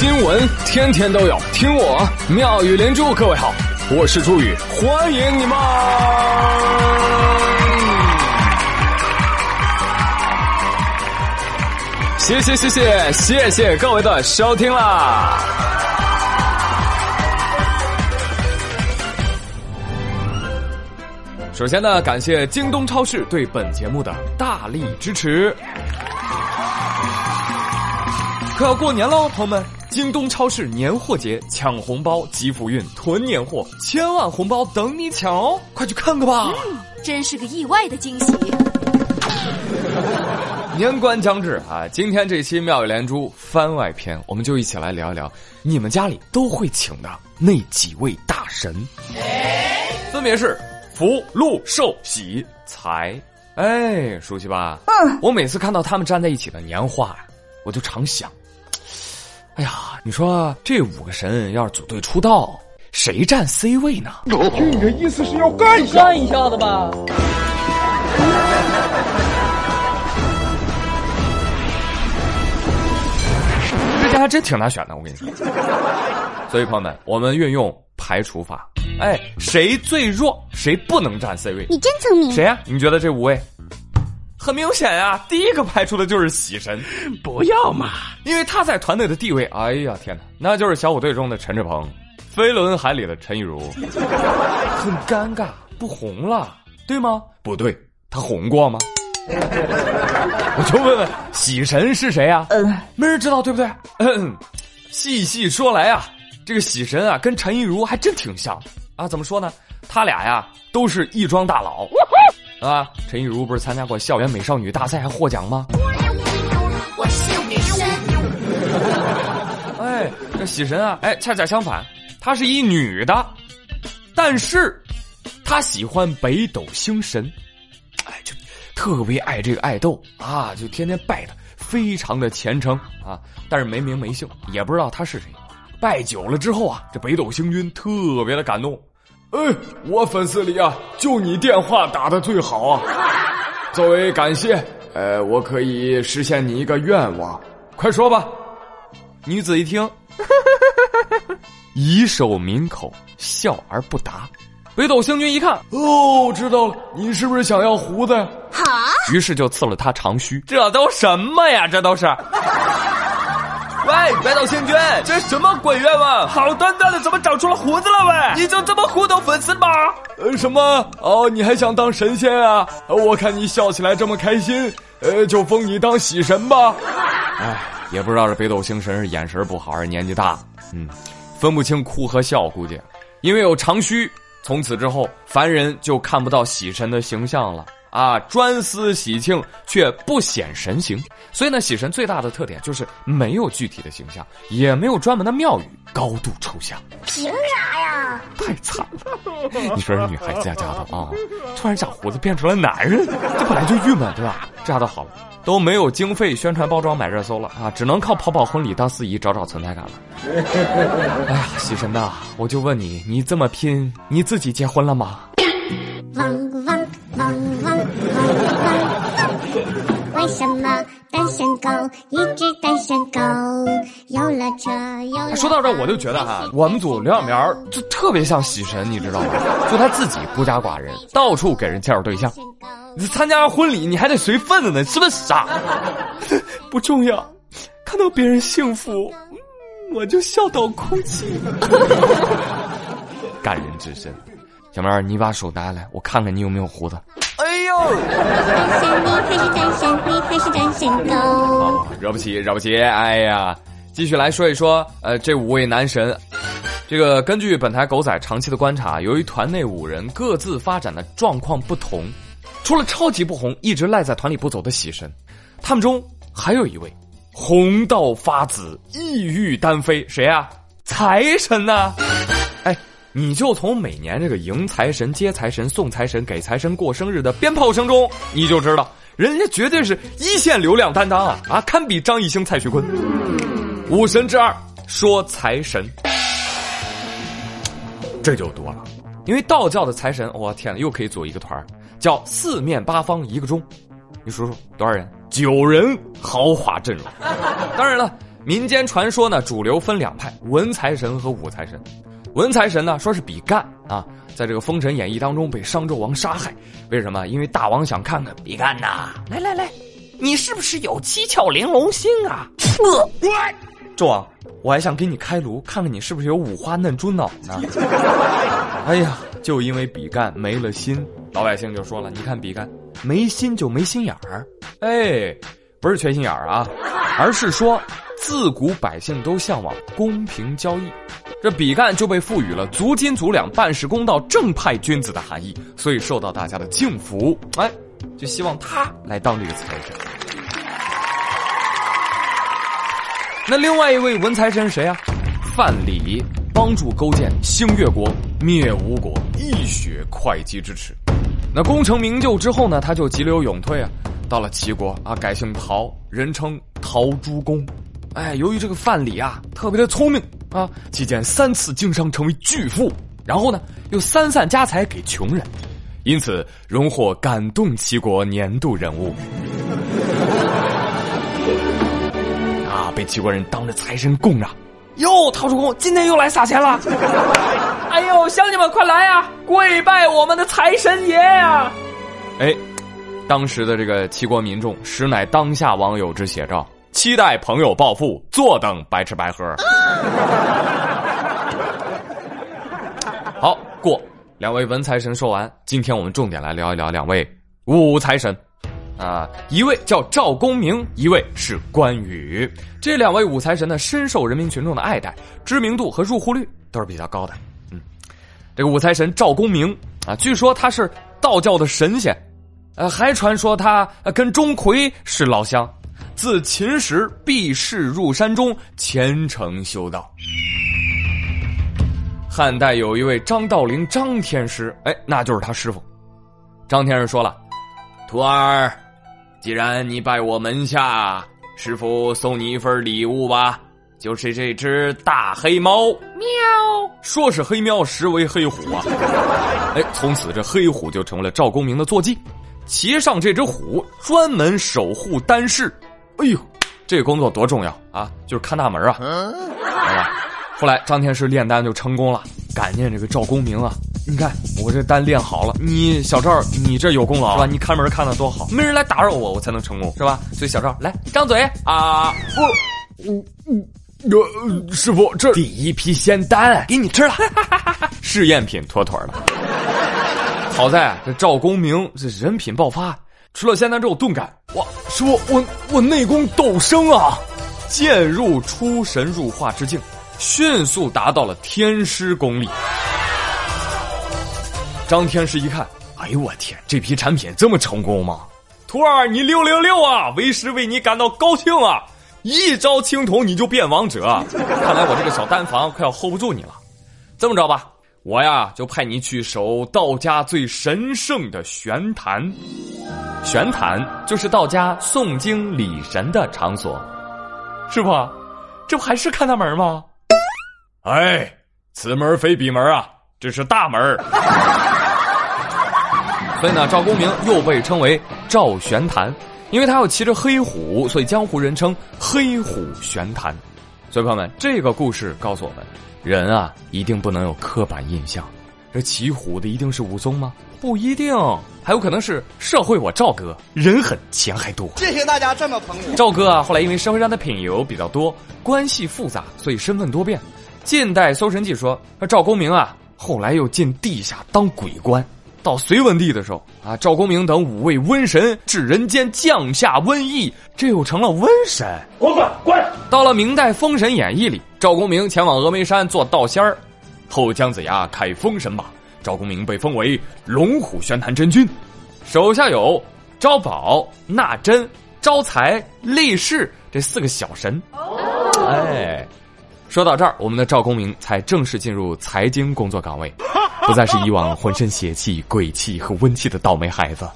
新闻天天都有，听我妙语连珠。各位好，我是朱宇，欢迎你们！谢谢谢谢谢谢各位的收听啦！首先呢，感谢京东超市对本节目的大力支持。快要过年喽，朋友们！京东超市年货节抢红包、集福运、囤年货，千万红包等你抢哦！快去看看吧！真是个意外的惊喜。年关将至啊，今天这期妙语连珠番外篇，我们就一起来聊一聊你们家里都会请的那几位大神，分别是福、禄、寿、喜、财。哎，熟悉吧？嗯，我每次看到他们站在一起的年画呀，我就常想。哎呀，你说这五个神要是组队出道，谁占 C 位呢？这个意思是要干一下，干一下的吧？这家还真挺难选的，我跟你说。所以朋友们，我们运用排除法，哎，谁最弱，谁不能占 C 位？你真聪明。谁呀？你觉得这五位？很明显呀，第一个排除的就是喜神，不要嘛，因为他在团队的地位，哎呀天哪，那就是小虎队中的陈志鹏，飞轮海里的陈亦儒，很尴尬，不红了，对吗？不对，他红过吗？我就问问喜神是谁啊？嗯，没人知道，对不对？嗯，细细说来啊，这个喜神啊，跟陈亦儒还真挺像啊。怎么说呢？他俩呀，都是亦庄大佬。啊，陈亦儒不是参加过校园美少女大赛还获奖吗？我是女神。哎，这喜神啊，哎，恰恰相反，她是一女的，但是她喜欢北斗星神，哎，就特别爱这个爱豆啊，就天天拜他，非常的虔诚啊，但是没名没姓，也不知道他是谁。拜久了之后啊，这北斗星君特别的感动。哎，我粉丝里啊，就你电话打的最好啊！作为感谢，呃，我可以实现你一个愿望，快说吧。女子一听，以手抿口，笑而不答。北斗星君一看，哦，知道了，你是不是想要胡子？好，于是就刺了他长须。这都什么呀？这都是。喂，北斗星君，这什么鬼愿望？好端端的，怎么长出了胡子了？喂，你就这么糊弄粉丝吗？呃，什么？哦，你还想当神仙啊？我看你笑起来这么开心，呃，就封你当喜神吧。哎，也不知道这北斗星神是眼神不好还是年纪大，嗯，分不清哭和笑，估计因为有长须，从此之后凡人就看不到喜神的形象了。啊，专司喜庆却不显神形，所以呢，喜神最大的特点就是没有具体的形象，也没有专门的庙宇，高度抽象。凭啥呀？太惨了！你说这女孩子家家的啊，突然长胡子变成了男人，这本来就郁闷，对吧？这下倒好了，都没有经费宣传包装买热搜了啊，只能靠跑跑婚礼当司仪找找存在感了。哎呀，喜神呐，我就问你，你这么拼，你自己结婚了吗？为什么单身狗一只单身狗？有了车有。说到这，我就觉得哈，我们组刘小苗就特别像喜神，你知道吗？就他自己孤家寡人，到处给人介绍对象。你参加婚礼，你还得随份子呢，是不是傻？不重要，看到别人幸福，我就笑到哭泣。感人至深。小苗，你把手拿来，我看看你有没有胡子。哎呦！单身你还是单身你还是单身狗？惹不起，惹不起！哎呀，继续来说一说，呃，这五位男神，这个根据本台狗仔长期的观察，由于团内五人各自发展的状况不同，除了超级不红，一直赖在团里不走的喜神，他们中还有一位红到发紫，意欲单飞，谁呀？财神呐！哎。你就从每年这个迎财神、接财神、送财神、给财神过生日的鞭炮声中，你就知道，人家绝对是一线流量担当啊啊，堪比张艺兴、蔡徐坤。五神之二说财神，这就多了，因为道教的财神，我天呐，又可以组一个团叫四面八方一个钟。你数数多少人？九人豪华阵容。当然了。民间传说呢，主流分两派：文财神和武财神。文财神呢，说是比干啊，在这个《封神演义》当中被商纣王杀害。为什么？因为大王想看看比干呐，来来来，你是不是有七窍玲珑心啊？纣王，我还想给你开颅，看看你是不是有五花嫩猪脑呢。哎呀，就因为比干没了心，老百姓就说了：你看比干没心就没心眼儿。哎，不是缺心眼儿啊，而是说。自古百姓都向往公平交易，这比干就被赋予了足斤足两、办事公道、正派君子的含义，所以受到大家的敬服。哎，就希望他来当这个财神。那另外一位文财神谁啊？范蠡帮助勾建兴越国、灭吴国，一雪会稽之耻。那功成名就之后呢，他就急流勇退啊，到了齐国啊，改姓陶，人称陶朱公。哎，由于这个范蠡啊特别的聪明啊，期间三次经商成为巨富，然后呢又三散家财给穷人，因此荣获感动齐国年度人物。啊，被齐国人当着财神供着。哟，陶朱公今天又来撒钱了。哎呦，乡亲们快来呀，跪拜我们的财神爷呀！哎，当时的这个齐国民众实乃当下网友之写照。期待朋友暴富，坐等白吃白喝。好过，两位文财神说完，今天我们重点来聊一聊两位武财神，啊，一位叫赵公明，一位是关羽。这两位武财神呢，深受人民群众的爱戴，知名度和入户率都是比较高的。嗯，这个武财神赵公明啊，据说他是道教的神仙，呃，还传说他跟钟馗是老乡。自秦时避世入山中，虔诚修道。汉代有一位张道陵张天师，哎，那就是他师傅。张天师说了：“徒儿，既然你拜我门下，师傅送你一份礼物吧，就是这只大黑猫。”喵，说是黑喵，实为黑虎啊！哎，从此这黑虎就成为了赵公明的坐骑，骑上这只虎，专门守护丹室。哎呦，这个工作多重要啊！就是看大门啊，好吧。后来张天师炼丹就成功了，感念这个赵公明啊！你看我这丹炼好了，你小赵你这有功劳是吧？你看门看的多好，没人来打扰我，我才能成功是吧？所以小赵来张嘴啊！我，我，呃，师傅，这第一批仙丹给你吃了，试验品妥妥的。好在这赵公明这人品爆发。吃了仙丹之后，顿感哇，师傅，我我内功陡升啊，渐入出神入化之境，迅速达到了天师功力。张天师一看，哎呦我天，这批产品这么成功吗？徒儿，你六六六啊！为师为你感到高兴啊！一招青铜你就变王者，看来我这个小丹房快要 hold 不住你了。这么着吧。我呀，就派你去守道家最神圣的玄坛。玄坛就是道家诵经礼神的场所。师傅，这不还是看大门吗？哎，此门非彼门啊，这是大门。所以呢，赵公明又被称为赵玄坛，因为他要骑着黑虎，所以江湖人称黑虎玄坛。所以朋友们，这个故事告诉我们。人啊，一定不能有刻板印象。这骑虎的一定是武松吗？不一定，还有可能是社会我赵哥，人狠钱还多。谢谢大家这么捧我。赵哥啊，后来因为社会上的品油比较多，关系复杂，所以身份多变。近代《搜神记》说，赵公明啊，后来又进地下当鬼官。到隋文帝的时候啊，赵公明等五位瘟神至人间降下瘟疫，这又成了瘟神。滚滚滚！到了明代《封神演义》里，赵公明前往峨眉山做道仙儿，后姜子牙开封神榜，赵公明被封为龙虎玄坛真君，手下有招宝、纳珍、招财、立世这四个小神。哎，说到这儿，我们的赵公明才正式进入财经工作岗位。不再是以往浑身邪气、鬼气和温气的倒霉孩子。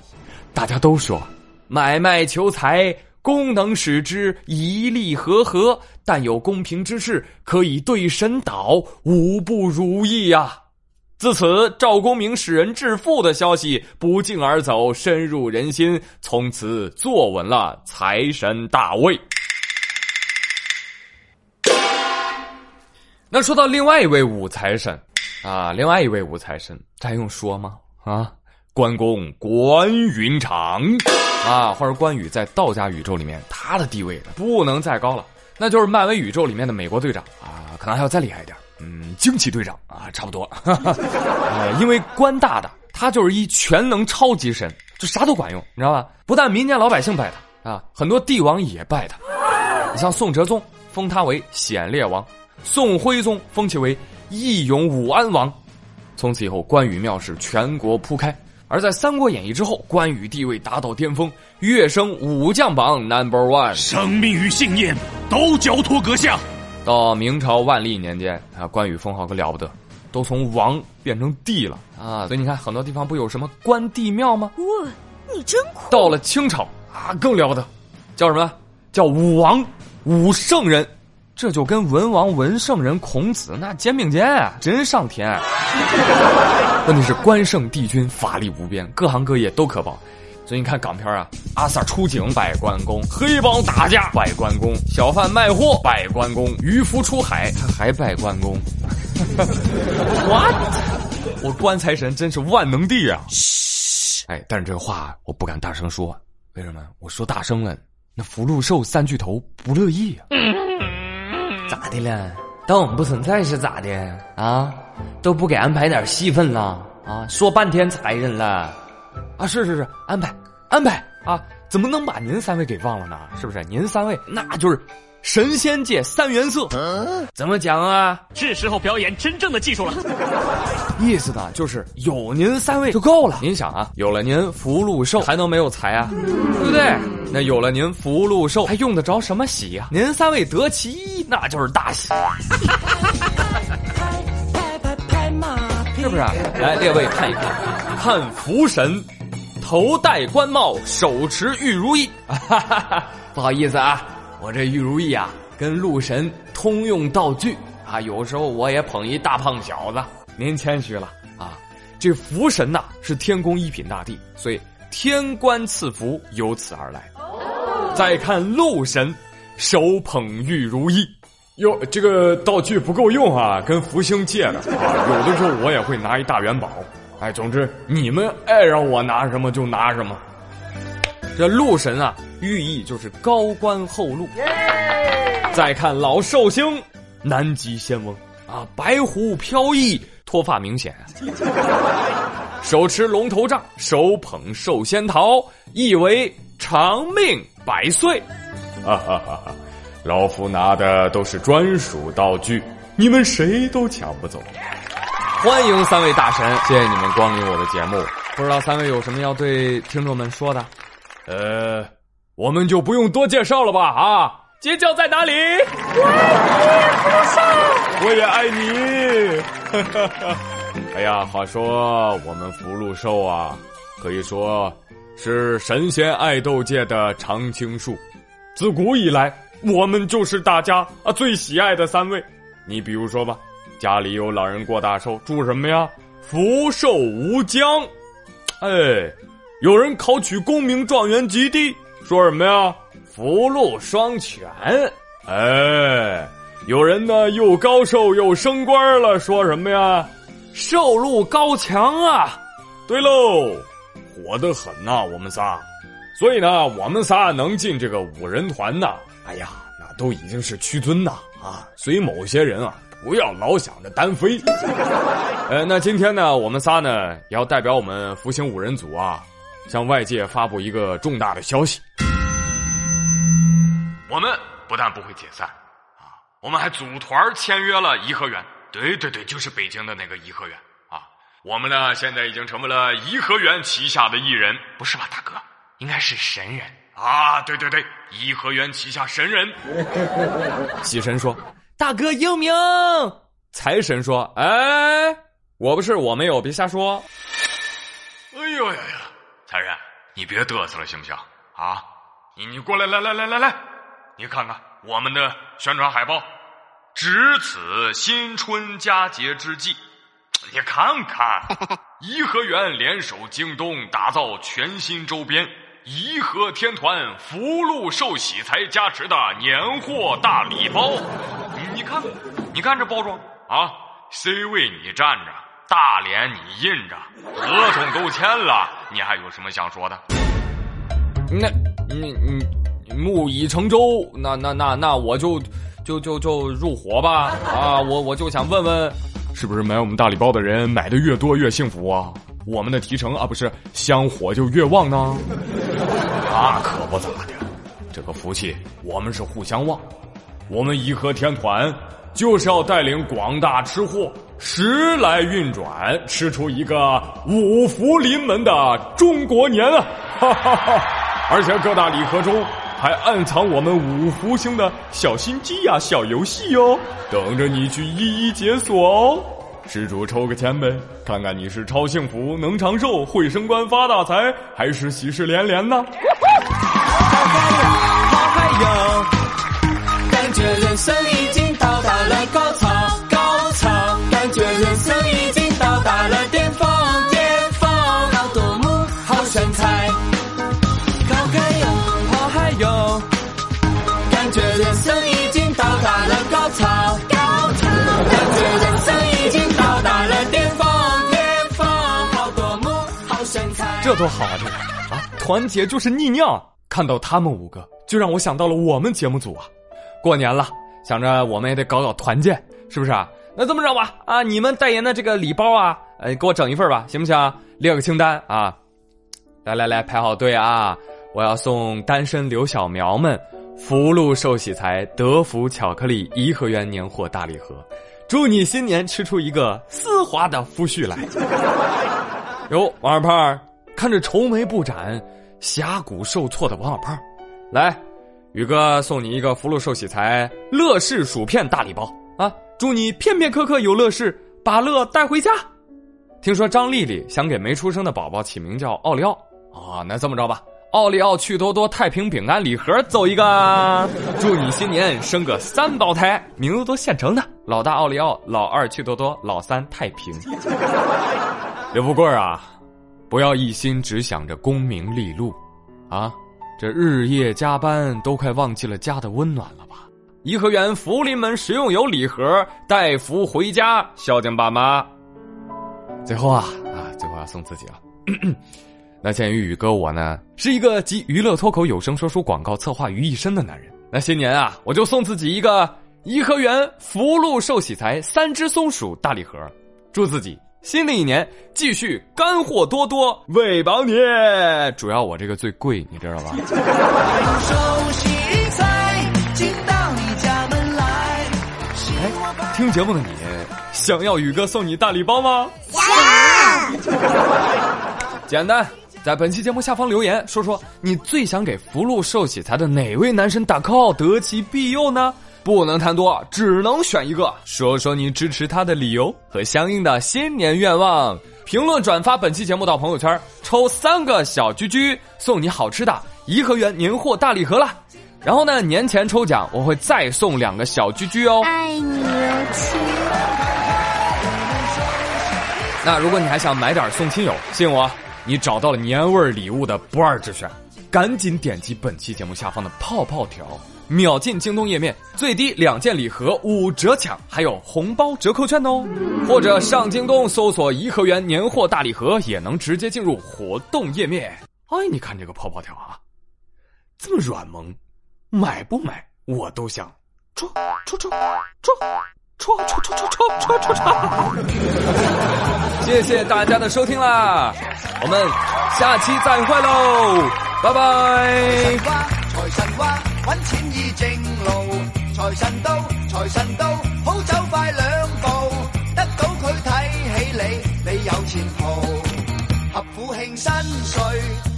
大家都说，买卖求财，功能使之一利和合，但有公平之事，可以对神祷，无不如意呀。自此，赵公明使人致富的消息不胫而走，深入人心，从此坐稳了财神大位。那说到另外一位武财神，啊，另外一位武财神，这还用说吗？啊，关公关云长，啊，或者关羽在道家宇宙里面，他的地位不能再高了，那就是漫威宇宙里面的美国队长啊，可能还要再厉害一点，嗯，惊奇队长啊，差不多，呃，因为关大大他就是一全能超级神，就啥都管用，你知道吧？不但民间老百姓拜他啊，很多帝王也拜他，你像宋哲宗封他为显烈王。宋徽宗封其为义勇武安王，从此以后关羽庙是全国铺开。而在《三国演义》之后，关羽地位达到巅峰，跃升武将榜 number one，生命与信念都交托阁下。到明朝万历年间啊，关羽封号可了不得，都从王变成帝了啊！所以你看，很多地方不有什么关帝庙吗？哇，你真酷！到了清朝啊，更了不得，叫什么？叫武王，武圣人。这就跟文王文圣人孔子那肩并肩啊，真上天！问题是关圣帝君法力无边，各行各业都可保。所以你看港片啊，阿 Sir 出警拜关公，黑帮打架拜关公，小贩卖货拜关公，渔夫出海他还拜关公。What？我关财神真是万能帝啊！哎，但是这话我不敢大声说，为什么？我说大声了，那福禄寿三巨头不乐意啊。咋的了？当我们不存在是咋的啊？都不给安排点戏份了啊？说半天才人了啊？是是是，安排安排啊？怎么能把您三位给忘了呢？是不是？您三位那就是神仙界三原色，怎么讲啊？是时候表演真正的技术了。意思呢，就是有您三位就够了。您想啊，有了您福禄寿，还能没有财啊？对不对？那有了您福禄寿，还用得着什么喜呀？您三位得其一，那就是大喜，是不是？来，列位看一看，看福神，头戴官帽，手持玉如意。不好意思啊，我这玉如意啊，跟鹿神通用道具啊，有时候我也捧一大胖小子。您谦虚了啊！这福神呐是天宫一品大帝，所以天官赐福由此而来。再看鹿神，手捧玉如意，哟，这个道具不够用啊，跟福星借的啊。有的时候我也会拿一大元宝，哎，总之你们爱让我拿什么就拿什么。这禄神啊，寓意就是高官厚禄。再看老寿星，南极仙翁啊，白狐飘逸。脱发明显，手持龙头杖，手捧寿仙桃，意为长命百岁。哈哈哈！哈老夫拿的都是专属道具，你们谁都抢不走。欢迎三位大神，谢谢你们光临我的节目。不知道三位有什么要对听众们说的？呃，我们就不用多介绍了吧？啊，尖叫在哪里？我也爱你。哎呀，话说我们福禄寿啊，可以说是神仙爱豆界的常青树。自古以来，我们就是大家啊最喜爱的三位。你比如说吧，家里有老人过大寿，祝什么呀？福寿无疆。哎，有人考取功名状元及第，说什么呀？福禄双全。哎。有人呢，又高寿又升官了，说什么呀？寿禄高强啊！对喽，火得很呐，我们仨。所以呢，我们仨能进这个五人团呐，哎呀，那都已经是屈尊呐啊！所以某些人啊，不要老想着单飞。呃，那今天呢，我们仨呢，要代表我们福星五人组啊，向外界发布一个重大的消息：我们不但不会解散啊。我们还组团签约了颐和园，对对对，就是北京的那个颐和园啊。我们呢，现在已经成为了颐和园旗下的艺人，不是吧，大哥？应该是神人啊！对对对，颐和园旗下神人。喜神说：“大哥英明。”财神说：“哎，我不是，我没有，别瞎说。”哎呦呀呀，财神，你别嘚瑟了，行不行？啊，你你过来，来来来来来，你看看我们的宣传海报。值此新春佳节之际，你看看，颐和园联手京东，打造全新周边“颐和天团福禄寿喜财加持”的年货大礼包。你看。看，你看这包装啊，C 位你站着，大脸你印着，合同都签了，你还有什么想说的？那，你你木已成舟，那那那那我就就就就入伙吧啊！我我就想问问，是不是买我们大礼包的人买的越多越幸福啊？我们的提成啊不是香火就越旺呢？那可不咋的，这个福气我们是互相旺。我们颐和天团就是要带领广大吃货时来运转，吃出一个五福临门的中国年啊！哈哈哈！而且各大礼盒中还暗藏我们五福星的小心机呀、小游戏哦，等着你去一一解锁哦。施主抽个签呗，看看你是超幸福能长寿会升官发大财，还是喜事连连呢？多好啊！这个啊，团结就是逆尿，看到他们五个。就让我想到了我们节目组啊，过年了，想着我们也得搞搞团建，是不是啊？那这么着吧，啊，你们代言的这个礼包啊，呃，给我整一份吧，行不行？列个清单啊，来来来，排好队啊！我要送单身刘小苗们福禄寿喜财德福巧克力颐和园年货大礼盒，祝你新年吃出一个丝滑的夫婿来。哟，王二胖，看着愁眉不展、峡谷受挫的王小胖。来，宇哥送你一个福禄寿喜财乐事薯片大礼包啊！祝你片片刻刻有乐事，把乐带回家。听说张丽丽想给没出生的宝宝起名叫奥利奥啊，那这么着吧，奥利奥趣多多太平饼干礼盒走一个，祝你新年生个三胞胎，名字都现成的，老大奥利奥，老二趣多多，老三太平。刘富贵啊，不要一心只想着功名利禄，啊。这日夜加班都快忘记了家的温暖了吧？颐和园福临门食用油礼盒，带福回家孝敬爸妈。最后啊啊，最后要送自己了。那鉴于宇哥我呢是一个集娱乐脱口有声说书广告策划于一身的男人，那新年啊我就送自己一个颐和园福禄寿喜财三只松鼠大礼盒，祝自己。新的一年继续干货多多，喂饱你。主要我这个最贵，你知道吧？听节目的你，想要宇哥送你大礼包吗？想。简单，在本期节目下方留言，说说你最想给福禄寿喜财的哪位男神打 call，得其庇佑呢？不能贪多，只能选一个。说说你支持他的理由和相应的新年愿望。评论转发本期节目到朋友圈，抽三个小居居送你好吃的颐和园年货大礼盒了。然后呢，年前抽奖我会再送两个小居居哦。爱你，亲。那如果你还想买点送亲友，信我，你找到了年味礼物的不二之选。赶紧点击本期节目下方的泡泡条。秒进京东页面，最低两件礼盒五折抢，还有红包折扣券哦！或者上京东搜索“颐和园年货大礼盒”，也能直接进入活动页面。哎，你看这个泡泡条啊，这么软萌，买不买我都想戳戳戳戳戳戳戳戳戳戳戳！谢谢大家的收听啦，我们下期再会喽，拜拜。揾钱易正路，财神到，财神到，好走快两步，得到佢睇起你，你有前途。合府庆新岁，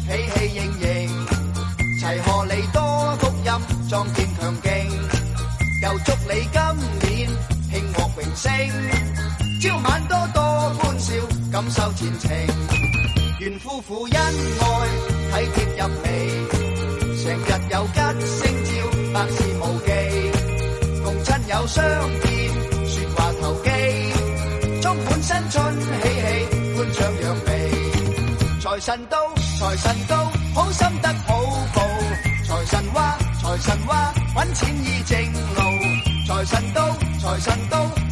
喜气盈盈，齐贺你多福音，壮健强劲。又祝你今年庆获荣升，朝晚多多欢笑，感受前程。愿夫妇恩爱，体贴入微，成日有吉星照，百事无忌。共亲友相见，说话投机，充满新春喜气，欢唱扬眉。财神到，财神到，好心得好报。财神话，财神话，揾钱易正路。财神到，财神到。